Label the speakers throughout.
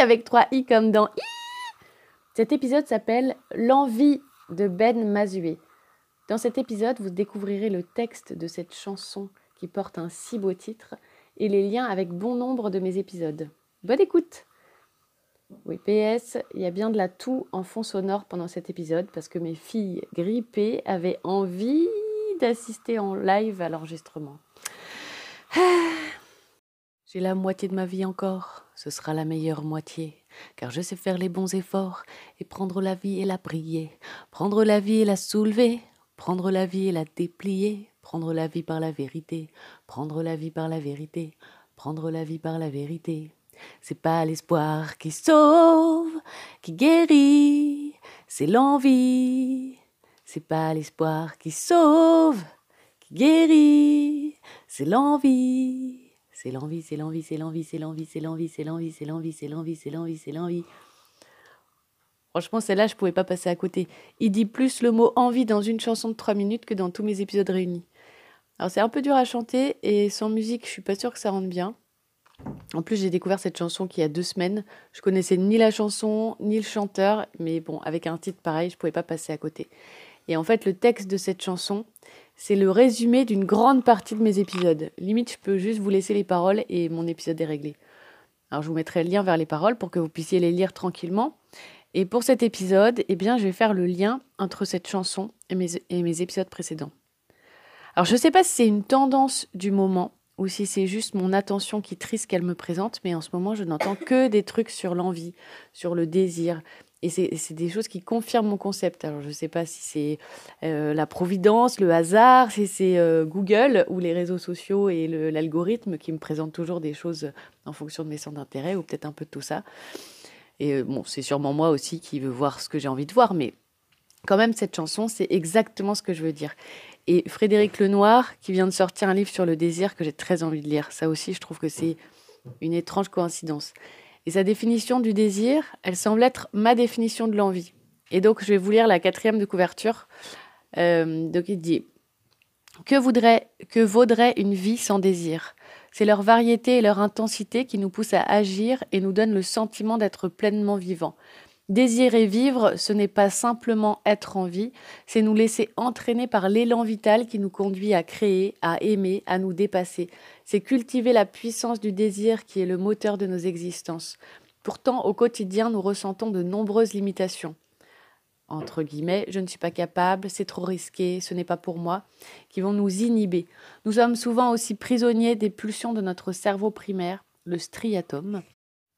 Speaker 1: avec 3 i comme dans i. Cet épisode s'appelle L'envie de Ben Mazué. Dans cet épisode, vous découvrirez le texte de cette chanson qui porte un si beau titre et les liens avec bon nombre de mes épisodes. Bonne écoute Oui, PS, il y a bien de la toux en fond sonore pendant cet épisode parce que mes filles grippées avaient envie d'assister en live à l'enregistrement. J'ai la moitié de ma vie encore, ce sera la meilleure moitié, car je sais faire les bons efforts et prendre la vie et la prier, prendre la vie et la soulever, prendre la vie et la déplier, prendre la vie par la vérité, prendre la vie par la vérité, prendre la vie par la vérité. C'est pas l'espoir qui sauve, qui guérit, c'est l'envie. C'est pas l'espoir qui sauve, qui guérit, c'est l'envie. C'est l'envie, c'est l'envie, c'est l'envie, c'est l'envie, c'est l'envie, c'est l'envie, c'est l'envie, c'est l'envie, c'est l'envie, c'est l'envie. Franchement, celle-là, je pouvais pas passer à côté. Il dit plus le mot envie dans une chanson de 3 minutes que dans tous mes épisodes réunis. Alors c'est un peu dur à chanter et sans musique, je suis pas sûre que ça rentre bien. En plus, j'ai découvert cette chanson qui y a deux semaines. Je connaissais ni la chanson ni le chanteur, mais bon, avec un titre pareil, je pouvais pas passer à côté. Et en fait, le texte de cette chanson, c'est le résumé d'une grande partie de mes épisodes. Limite, je peux juste vous laisser les paroles et mon épisode est réglé. Alors, je vous mettrai le lien vers les paroles pour que vous puissiez les lire tranquillement. Et pour cet épisode, eh bien, je vais faire le lien entre cette chanson et mes, et mes épisodes précédents. Alors, je ne sais pas si c'est une tendance du moment ou si c'est juste mon attention qui triste qu'elle me présente, mais en ce moment, je n'entends que des trucs sur l'envie, sur le désir, et c'est des choses qui confirment mon concept. Alors, je ne sais pas si c'est euh, la providence, le hasard, si c'est euh, Google ou les réseaux sociaux et l'algorithme qui me présente toujours des choses en fonction de mes centres d'intérêt, ou peut-être un peu de tout ça. Et euh, bon, c'est sûrement moi aussi qui veux voir ce que j'ai envie de voir, mais quand même, cette chanson, c'est exactement ce que je veux dire. Et Frédéric Lenoir, qui vient de sortir un livre sur le désir que j'ai très envie de lire. Ça aussi, je trouve que c'est une étrange coïncidence. Et sa définition du désir, elle semble être ma définition de l'envie. Et donc, je vais vous lire la quatrième de couverture. Euh, donc, il dit que, que vaudrait une vie sans désir? C'est leur variété et leur intensité qui nous poussent à agir et nous donnent le sentiment d'être pleinement vivants. Désirer vivre, ce n'est pas simplement être en vie, c'est nous laisser entraîner par l'élan vital qui nous conduit à créer, à aimer, à nous dépasser. C'est cultiver la puissance du désir qui est le moteur de nos existences. Pourtant, au quotidien, nous ressentons de nombreuses limitations. Entre guillemets, je ne suis pas capable, c'est trop risqué, ce n'est pas pour moi, qui vont nous inhiber. Nous sommes souvent aussi prisonniers des pulsions de notre cerveau primaire, le striatum,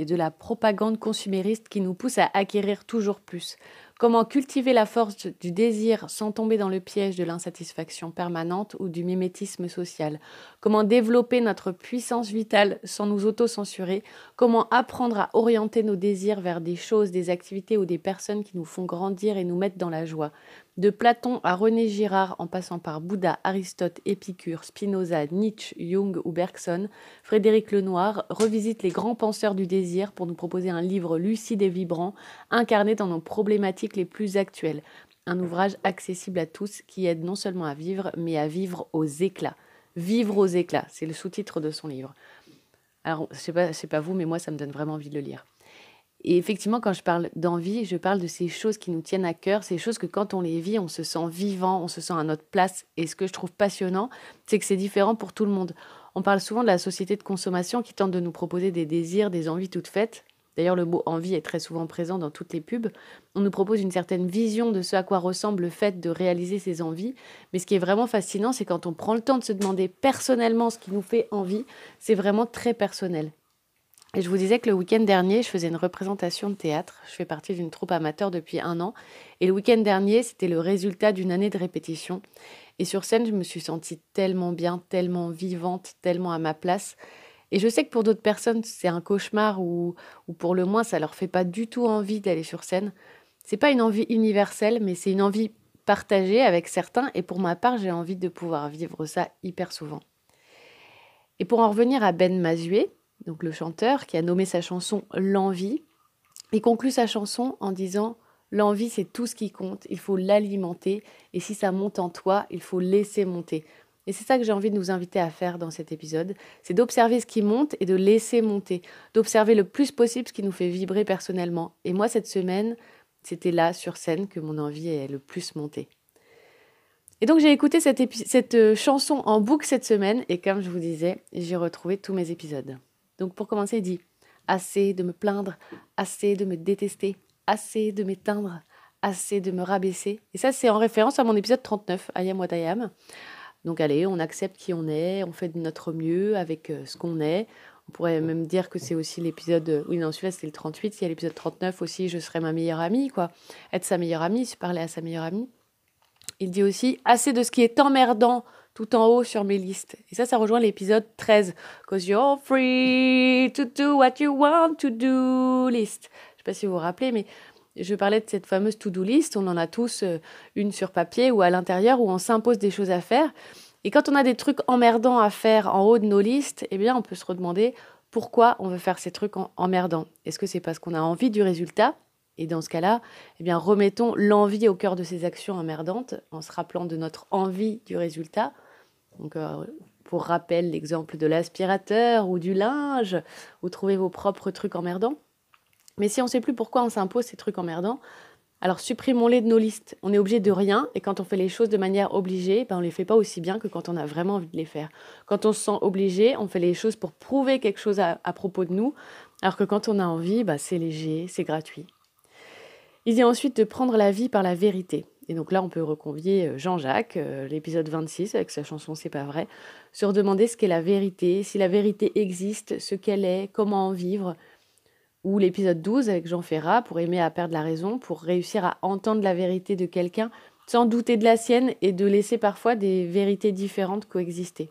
Speaker 1: et de la propagande consumériste qui nous pousse à acquérir toujours plus. Comment cultiver la force du désir sans tomber dans le piège de l'insatisfaction permanente ou du mimétisme social? Comment développer notre puissance vitale sans nous auto-censurer? Comment apprendre à orienter nos désirs vers des choses, des activités ou des personnes qui nous font grandir et nous mettent dans la joie? De Platon à René Girard en passant par Bouddha, Aristote, Épicure, Spinoza, Nietzsche, Jung ou Bergson, Frédéric Lenoir revisite les grands penseurs du désir pour nous proposer un livre lucide et vibrant, incarné dans nos problématiques les plus actuelles. Un ouvrage accessible à tous qui aide non seulement à vivre, mais à vivre aux éclats. Vivre aux éclats, c'est le sous-titre de son livre. Alors, je sais pas, vous, mais moi, ça me donne vraiment envie de le lire. Et effectivement, quand je parle d'envie, je parle de ces choses qui nous tiennent à cœur, ces choses que quand on les vit, on se sent vivant, on se sent à notre place. Et ce que je trouve passionnant, c'est que c'est différent pour tout le monde. On parle souvent de la société de consommation qui tente de nous proposer des désirs, des envies toutes faites. D'ailleurs, le mot envie est très souvent présent dans toutes les pubs. On nous propose une certaine vision de ce à quoi ressemble le fait de réaliser ses envies. Mais ce qui est vraiment fascinant, c'est quand on prend le temps de se demander personnellement ce qui nous fait envie, c'est vraiment très personnel. Et je vous disais que le week-end dernier, je faisais une représentation de théâtre. Je fais partie d'une troupe amateur depuis un an. Et le week-end dernier, c'était le résultat d'une année de répétition. Et sur scène, je me suis sentie tellement bien, tellement vivante, tellement à ma place. Et je sais que pour d'autres personnes, c'est un cauchemar ou, ou pour le moins, ça leur fait pas du tout envie d'aller sur scène. C'est pas une envie universelle, mais c'est une envie partagée avec certains. Et pour ma part, j'ai envie de pouvoir vivre ça hyper souvent. Et pour en revenir à Ben Mazué, donc le chanteur qui a nommé sa chanson L'envie, il conclut sa chanson en disant L'envie, c'est tout ce qui compte, il faut l'alimenter, et si ça monte en toi, il faut laisser monter. Et c'est ça que j'ai envie de nous inviter à faire dans cet épisode, c'est d'observer ce qui monte et de laisser monter, d'observer le plus possible ce qui nous fait vibrer personnellement. Et moi, cette semaine, c'était là, sur scène, que mon envie est le plus montée. Et donc j'ai écouté cette, cette euh, chanson en boucle cette semaine, et comme je vous disais, j'ai retrouvé tous mes épisodes. Donc pour commencer, il dit Assez de me plaindre, assez de me détester, assez de m'éteindre, assez de me rabaisser. Et ça, c'est en référence à mon épisode 39, Ayam Watayam. Donc allez, on accepte qui on est, on fait de notre mieux avec euh, ce qu'on est. On pourrait même dire que c'est aussi l'épisode. Euh, oui, non, celui-là, c'est le 38. Il y a l'épisode 39 aussi, je serai ma meilleure amie, quoi. Être sa meilleure amie, se parler à sa meilleure amie. Il dit aussi assez de ce qui est emmerdant tout en haut sur mes listes. Et ça, ça rejoint l'épisode 13. Cause you're free to do what you want to do list. Je sais pas si vous vous rappelez, mais je parlais de cette fameuse to-do list. On en a tous euh, une sur papier ou à l'intérieur où on s'impose des choses à faire. Et quand on a des trucs emmerdants à faire en haut de nos listes, eh bien, on peut se redemander pourquoi on veut faire ces trucs emmerdants. Est-ce que c'est parce qu'on a envie du résultat Et dans ce cas-là, eh bien, remettons l'envie au cœur de ces actions emmerdantes en se rappelant de notre envie du résultat. Donc, euh, pour rappel, l'exemple de l'aspirateur ou du linge, ou trouvez vos propres trucs emmerdants. Mais si on ne sait plus pourquoi on s'impose ces trucs emmerdants, alors supprimons-les de nos listes. On est obligé de rien et quand on fait les choses de manière obligée, ben on ne les fait pas aussi bien que quand on a vraiment envie de les faire. Quand on se sent obligé, on fait les choses pour prouver quelque chose à, propos de nous, alors que quand on a envie, ben c'est léger, c'est gratuit. Il dit ensuite de prendre la vie par la vérité. Et donc là, on peut reconvier euh, Jean-Jacques, euh, l'épisode 26, avec sa chanson C'est pas vrai, sur demander ce qu'est la vérité, si la vérité existe, ce qu'elle est, comment en vivre, ou l'épisode 12 avec Jean Ferrat, pour aimer à perdre la raison, pour réussir à entendre la vérité de quelqu'un sans douter de la sienne et de laisser parfois des vérités différentes coexister.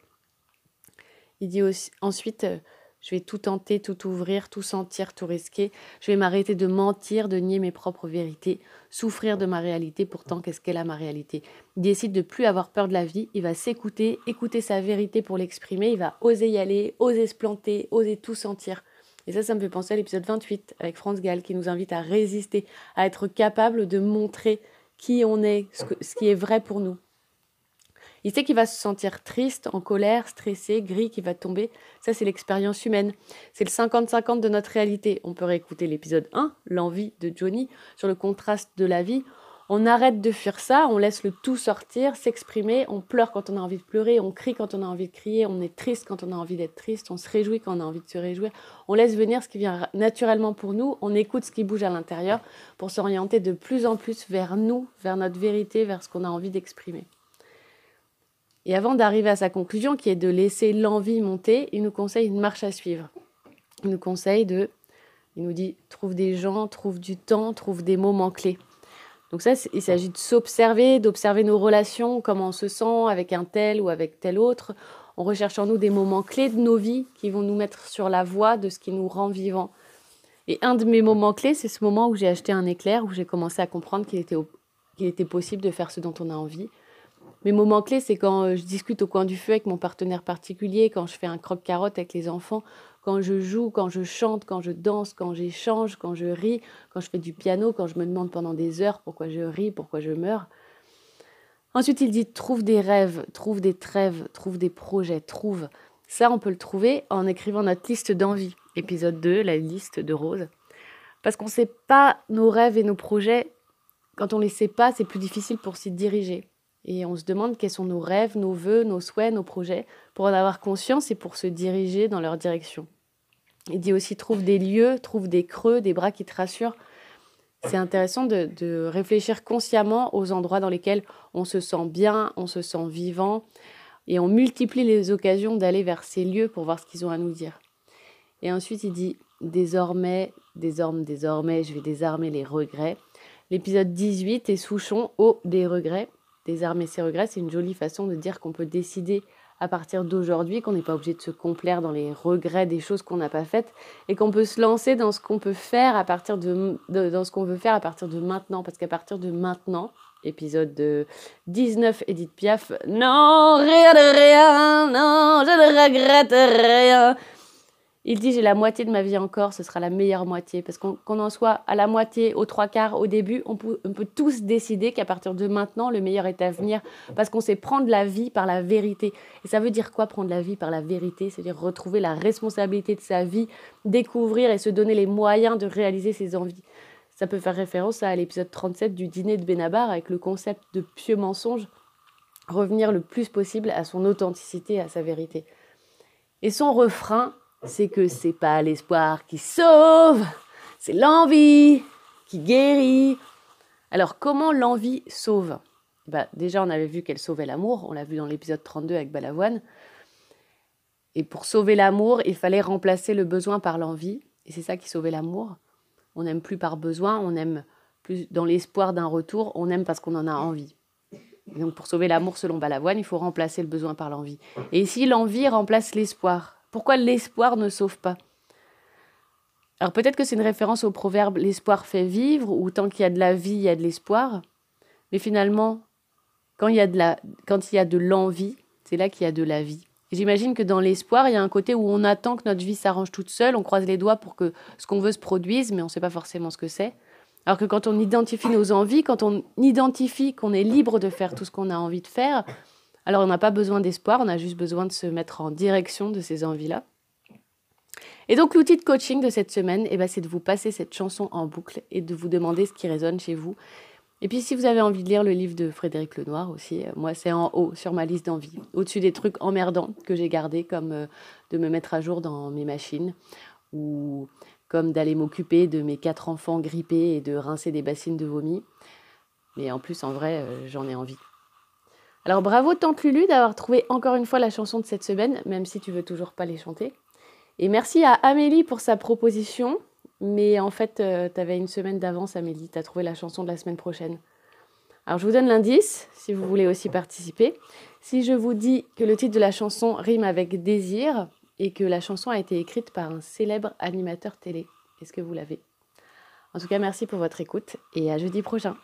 Speaker 1: Il dit ensuite, euh, je vais tout tenter, tout ouvrir, tout sentir, tout risquer. Je vais m'arrêter de mentir, de nier mes propres vérités, souffrir de ma réalité. Pourtant, qu'est-ce qu'elle a ma réalité? Il décide de plus avoir peur de la vie. Il va s'écouter, écouter sa vérité pour l'exprimer. Il va oser y aller, oser se planter, oser tout sentir. Et ça, ça me fait penser à l'épisode 28 avec France Gall qui nous invite à résister, à être capable de montrer qui on est, ce, qui est vrai pour nous. Il sait qu'il va se sentir triste, en colère, stressé, gris, qui va tomber. Ça, c'est l'expérience humaine. C'est le 50-50 de notre réalité. On peut réécouter l'épisode 1, l'envie de Johnny, sur le contraste de la vie on arrête de fuir ça, on laisse le tout sortir, s'exprimer, on pleure quand on a envie de pleurer, on crie quand on a envie de crier, on est triste quand on a envie d'être triste, on se réjouit quand on a envie de se réjouir, on laisse venir ce qui vient naturellement pour nous, on écoute ce qui bouge à l'intérieur pour s'orienter de plus en plus vers nous, vers notre vérité, vers ce qu'on a envie d'exprimer. Et avant d'arriver à sa conclusion, qui est de laisser l'envie monter, il nous conseille une marche à suivre. Il nous conseille de, il nous dit, trouve des gens, trouve du temps, trouve des moments clés. Donc ça, il s'agit de s'observer, d'observer nos relations, comment on se sent avec un tel ou avec tel autre. On recherche en nous des moments clés de nos vies qui vont nous mettre sur la voie de ce qui nous rend vivants. Et un de mes moments clés, c'est ce moment où j'ai acheté un éclair, où j'ai commencé à comprendre qu'il était, qu'il était possible de faire ce dont on a envie. Mes moments clés, c'est quand euh, je discute au coin du feu avec mon partenaire particulier, quand je fais un croque-carotte avec les enfants, quand je joue, quand je chante, quand je danse, quand j'échange, quand je ris, quand je fais du piano, quand je me demande pendant des heures pourquoi je ris, pourquoi je meurs. Ensuite, il dit trouve des rêves, trouve des trêves, trouve des projets, trouve. Ça, on peut le trouver en écrivant notre liste d'envie. Épisode 2, la liste de Rose. Parce qu'on ne sait pas nos rêves et nos projets. Quand on ne les sait pas, c'est plus difficile pour s'y diriger. Et on se demande quels sont nos rêves, nos voeux, nos souhaits, nos projets, pour en avoir conscience et pour se diriger dans leur direction. Il dit aussi trouve des lieux, trouve des creux, des bras qui te rassurent. C'est intéressant de, réfléchir consciemment aux endroits dans lesquels on se sent bien, on se sent vivant, et on multiplie les occasions d'aller vers ces lieux pour voir ce qu'ils ont à nous dire. Et ensuite, il dit désormais, désormais, désormais, je vais désarmer les regrets. L'épisode 18 est Souchon, au des regrets. Désarmer ses regrets, c'est une jolie façon de dire qu'on peut décider à partir d'aujourd'hui, qu'on n'est pas obligé de se complaire dans les regrets des choses qu'on n'a pas faites et qu'on peut se lancer dans ce qu'on peut faire à partir de, dans ce qu'on veut faire à partir de maintenant parce qu'à partir de maintenant, épisode de 19 Edith Piaf, non, rien de rien, non, je ne regrette rien. Il dit j'ai la moitié de ma vie encore, ce sera la meilleure moitié. Parce qu'on en soit à la moitié, aux trois quarts, au début, on peut, on peut tous décider qu'à partir de maintenant, le meilleur est à venir. Parce qu'on sait prendre la vie par la vérité. Et ça veut dire quoi prendre la vie par la vérité? C'est-à-dire retrouver la responsabilité de sa vie, découvrir et se donner les moyens de réaliser ses envies. Ça peut faire référence à l'épisode 37 du dîner de Benabar avec le concept de pieux mensonge. Revenir le plus possible à son authenticité, à sa vérité. Et son refrain, c'est que c'est pas l'espoir qui sauve, c'est l'envie qui guérit. Alors comment l'envie sauve? Bah, Déjà on avait vu qu'elle sauvait l'amour, on l'a vu dans l'épisode 32 avec Balavoine. Et pour sauver l'amour, il fallait remplacer le besoin par l'envie. Et c'est ça qui sauvait l'amour. On n'aime plus par besoin, on aime plus dans l'espoir d'un retour, on aime parce qu'on en a envie. donc pour sauver l'amour selon Balavoine, il faut remplacer le besoin par l'envie. Et ici, l'envie remplace l'espoir? Pourquoi l'espoir ne sauve pas? Alors peut-être que c'est une référence au proverbe l'espoir fait vivre ou tant qu'il y a de la vie, il y a de l'espoir. Mais finalement, quand il y a de l'envie, c'est là qu'il y a de la vie. J'imagine que dans l'espoir, il y a un côté où on attend que notre vie s'arrange toute seule, on croise les doigts pour que ce qu'on veut se produise, mais on ne sait pas forcément ce que c'est. Alors que quand on identifie nos envies, quand on identifie qu'on est libre de faire tout ce qu'on a envie de faire, alors on n'a pas besoin d'espoir, on a juste besoin de se mettre en direction de ces envies-là. Et donc l'outil de coaching de cette semaine, eh ben, c'est de vous passer cette chanson en boucle et de vous demander ce qui résonne chez vous. Et puis si vous avez envie de lire le livre de Frédéric Lenoir aussi, euh, moi c'est en haut sur ma liste d'envie, au-dessus des trucs emmerdants que j'ai gardés comme euh, de me mettre à jour dans mes machines ou comme d'aller m'occuper de mes quatre enfants grippés et de rincer des bassines de vomi. Mais en plus en vrai, euh, j'en ai envie. Alors bravo Tante Lulu d'avoir trouvé encore une fois la chanson de cette semaine, même si tu veux toujours pas les chanter. Et merci à Amélie pour sa proposition. Mais en fait, euh, tu avais une semaine d'avance, Amélie. Tu as trouvé la chanson de la semaine prochaine. Alors je vous donne l'indice, si vous voulez aussi participer. Si je vous dis que le titre de la chanson rime avec désir et que la chanson a été écrite par un célèbre animateur télé, est-ce que vous l'avez? En tout cas, merci pour votre écoute et à jeudi prochain.